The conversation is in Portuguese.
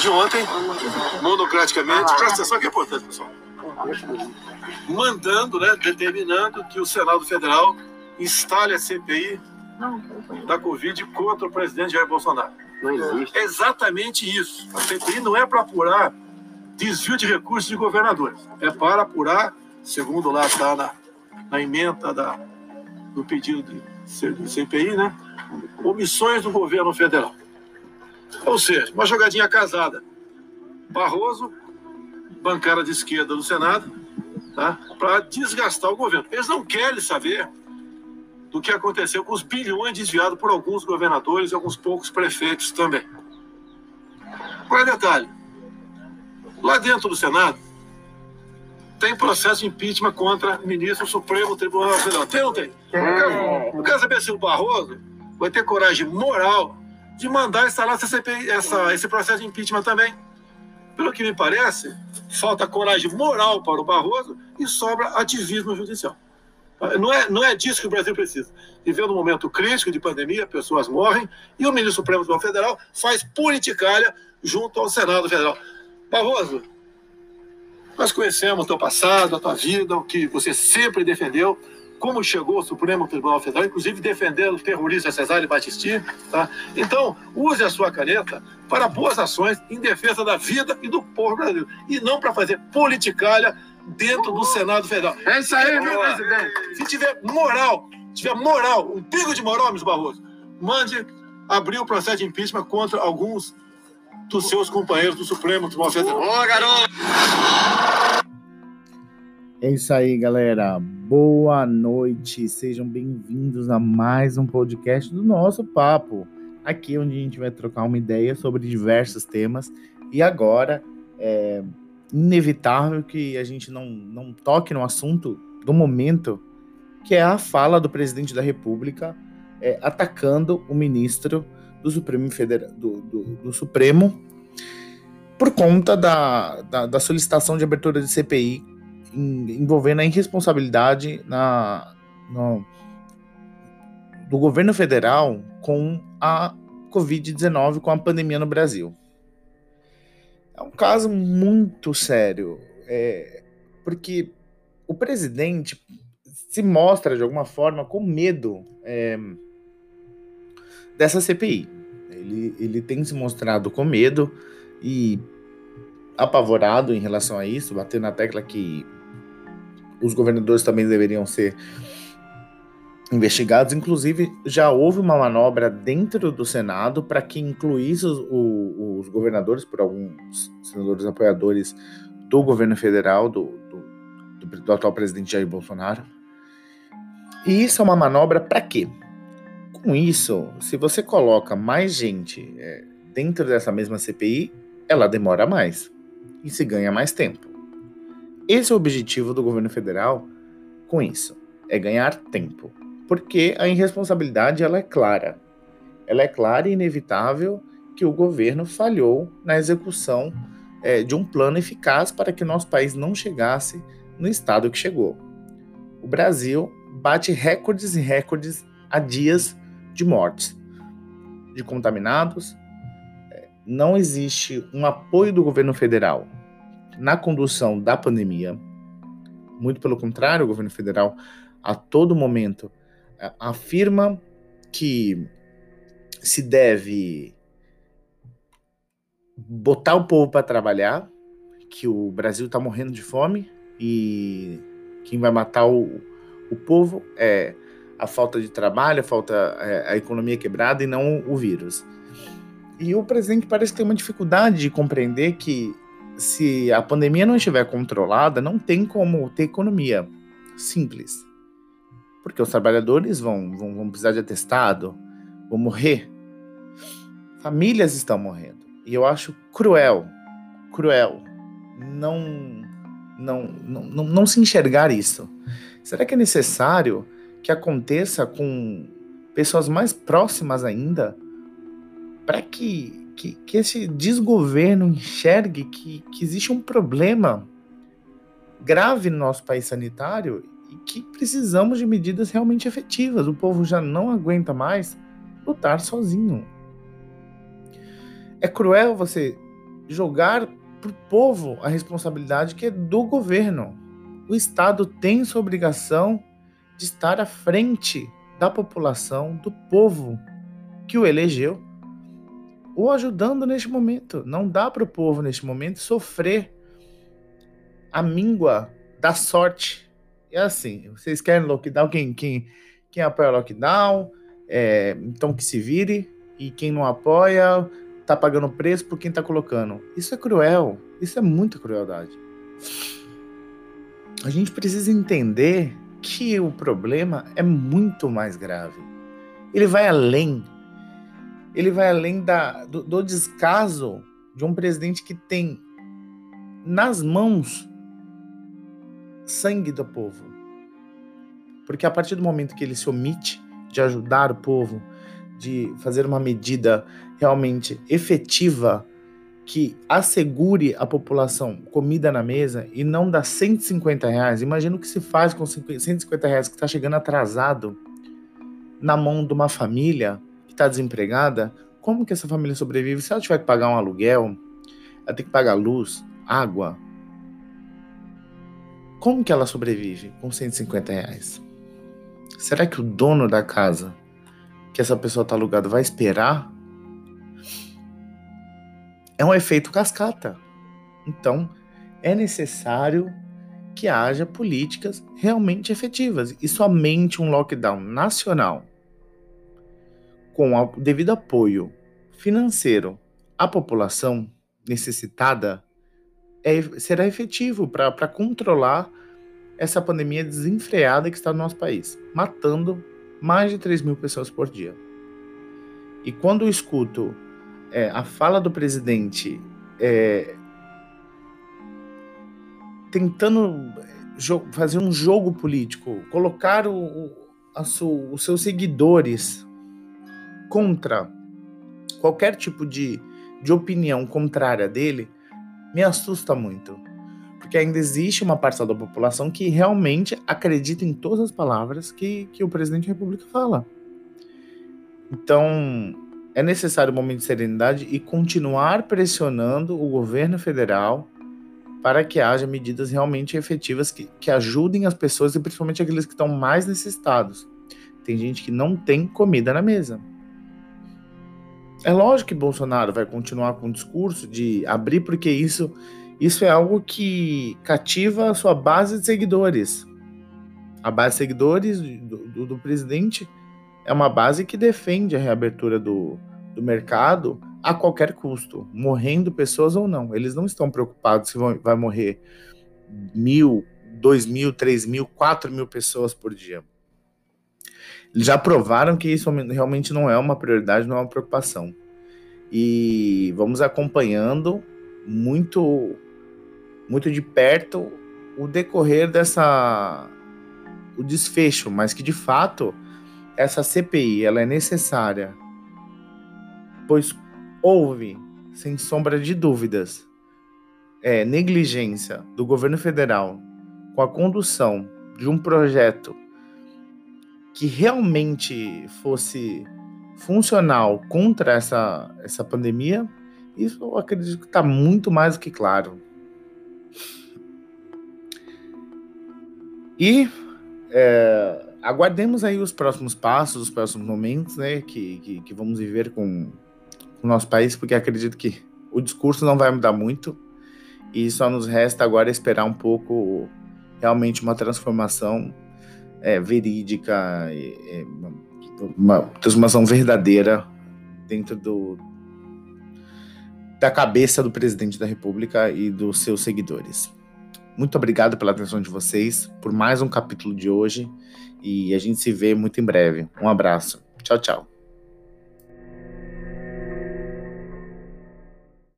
De ontem, monocraticamente, presta atenção que é importante, pessoal. Mandando, né, determinando que o Senado Federal instale a CPI da Covid contra o presidente Jair Bolsonaro. Não existe. É exatamente isso. A CPI não é para apurar desvio de recursos de governadores. É para apurar, segundo lá está na, na emenda da, do pedido de, de CPI, né? Omissões do governo federal. Ou seja, uma jogadinha casada. Barroso, bancada de esquerda do Senado, tá? para desgastar o governo. Eles não querem saber do que aconteceu com os bilhões desviados por alguns governadores e alguns poucos prefeitos também. Qual é o detalhe? Lá dentro do Senado, tem processo de impeachment contra ministro Supremo Tribunal Federal. Tem ou não tem? Eu quero saber se o Barroso vai ter coragem moral de mandar instalar essa CPI, essa, esse processo de impeachment também. Pelo que me parece, falta coragem moral para o Barroso e sobra ativismo judicial. Não é, não é disso que o Brasil precisa. Vivendo um momento crítico de pandemia, pessoas morrem, e o ministro Supremo Tribunal Federal faz politicalha junto ao Senado Federal. Barroso, nós conhecemos o teu passado, a tua vida, o que você sempre defendeu, como chegou ao Supremo Tribunal Federal, inclusive defendendo o terrorista Cesare Battisti. Tá? Então, use a sua caneta para boas ações em defesa da vida e do povo brasileiro, e não para fazer politicalha dentro do Senado Federal. É isso aí, meu presidente. Se tiver moral, tiver moral, um pingo de moral, Ms. Barroso, mande abrir o processo de impeachment contra alguns dos seus companheiros do Supremo Tribunal Federal. Ô, garoto! É isso aí, galera. Boa noite. Sejam bem-vindos a mais um podcast do nosso papo. Aqui onde a gente vai trocar uma ideia sobre diversos temas. E agora, é inevitável que a gente não, não toque no assunto do momento, que é a fala do presidente da República é, atacando o ministro do Supremo Federal, do, do, do Supremo por conta da, da, da, solicitação de abertura de CPI envolvendo a irresponsabilidade na, no, do governo federal com a Covid-19, com a pandemia no Brasil. É um caso muito sério, é, porque o presidente se mostra de alguma forma com medo é, dessa CPI. Ele, ele tem se mostrado com medo e apavorado em relação a isso, batendo na tecla que os governadores também deveriam ser investigados. Inclusive, já houve uma manobra dentro do Senado para que incluísse os, os, governadores, por alguns senadores apoiadores do governo federal, do, do, do, do atual presidente Jair Bolsonaro. E isso é uma manobra para quê? Com isso, se você coloca mais gente é, dentro dessa mesma CPI, ela demora mais e se ganha mais tempo. Esse é o objetivo do governo federal com isso, é ganhar tempo, porque a irresponsabilidade ela é clara. Ela é clara e inevitável que o governo falhou na execução é, de um plano eficaz para que nosso país não chegasse no estado que chegou. O Brasil bate recordes e recordes há dias de mortes, de contaminados. É, não existe um apoio do governo federal na condução da pandemia. Muito pelo contrário, o governo federal a todo momento é, afirma que se deve botar o povo para trabalhar, que o Brasil está morrendo de fome e quem vai matar o, o povo é a falta de trabalho, a falta é, a economia quebrada e não o vírus. E o presidente parece ter uma dificuldade de compreender que se a pandemia não estiver controlada, não tem como ter economia. Simples. Porque os trabalhadores vão, vão, vão precisar de atestado, vão morrer. Famílias estão morrendo. E eu acho cruel, cruel, não, não, não, não, não se enxergar isso. Será que é necessário que aconteça com pessoas mais próximas ainda para que, que, que, esse desgoverno enxergue que, que existe um problema grave no nosso país sanitário e que precisamos de medidas realmente efetivas. O povo já não aguenta mais lutar sozinho. É cruel você jogar para o povo a responsabilidade que é do governo. O Estado tem sua obrigação de estar à frente da população, do povo que o elegeu, o ajudando neste momento. Não dá para o povo, neste momento, sofrer a míngua da sorte. É assim, vocês querem lockdown, quem, quem, quem apoia lockdown, é, então que se vire, e quem não apoia tá pagando preço por quem tá colocando. Isso é cruel, isso é muita crueldade. A gente precisa entender que o problema é muito mais grave. Ele vai além. Ele vai além da, do, do descaso de um presidente que tem nas mãos sangue do povo. Porque a partir do momento que ele se omite de ajudar o povo, de fazer uma medida realmente efetiva que assegure a população comida na mesa e não dá 150 reais. Imagina o que se faz com 150 reais que está chegando atrasado na mão de uma família que está desempregada. Como que essa família sobrevive? Se ela tiver que pagar um aluguel, ela tem que pagar luz, água. Como que ela sobrevive com 150 reais? Será que o dono da casa que essa pessoa está alugada vai esperar é um efeito cascata. Então, é necessário que haja políticas realmente efetivas e somente um lockdown nacional com o devido apoio financeiro à população necessitada é, será efetivo para controlar essa pandemia desenfreada que está no nosso país, matando mais de 3 mil pessoas por dia. E quando eu escuto é, a fala do presidente é, tentando fazer um jogo político, colocar o, su, os seus seguidores contra qualquer tipo de, de opinião contrária dele, me assusta muito. Porque ainda existe uma parcela da população que realmente acredita em todas as palavras que, que o presidente da República fala. Então, é necessário um momento de serenidade e continuar pressionando o governo federal para que haja medidas realmente efetivas que, que ajudem as pessoas e principalmente aqueles que estão mais necessitados. Tem gente que não tem comida na mesa. É lógico que Bolsonaro vai continuar com o discurso de abrir, porque isso, isso é algo que cativa a sua base de seguidores. A base de seguidores do, do, do presidente é uma base que defende a reabertura do, do mercado a qualquer custo, morrendo pessoas ou não. Eles não estão preocupados se vão, vai morrer mil, dois mil, três mil, quatro mil pessoas por dia. Eles já provaram que isso realmente não é uma prioridade, não é uma preocupação. E vamos acompanhando muito, muito de perto o decorrer dessa o desfecho, mas que de fato essa CPI ela é necessária, pois houve, sem sombra de dúvidas, é, negligência do governo federal com a condução de um projeto que realmente fosse funcional contra essa, essa pandemia, isso eu acredito que está muito mais do que claro. E é, aguardemos aí os próximos passos, os próximos momentos, né, que, que, que vamos viver com, o nosso país, porque acredito que o discurso não vai mudar muito e só nos resta agora esperar um pouco realmente uma transformação é, verídica, é, uma transformação verdadeira dentro do, da cabeça do presidente da República e dos seus seguidores. Muito obrigado pela atenção de vocês, por mais um capítulo de hoje e a gente se vê muito em breve. Um abraço. Tchau, tchau.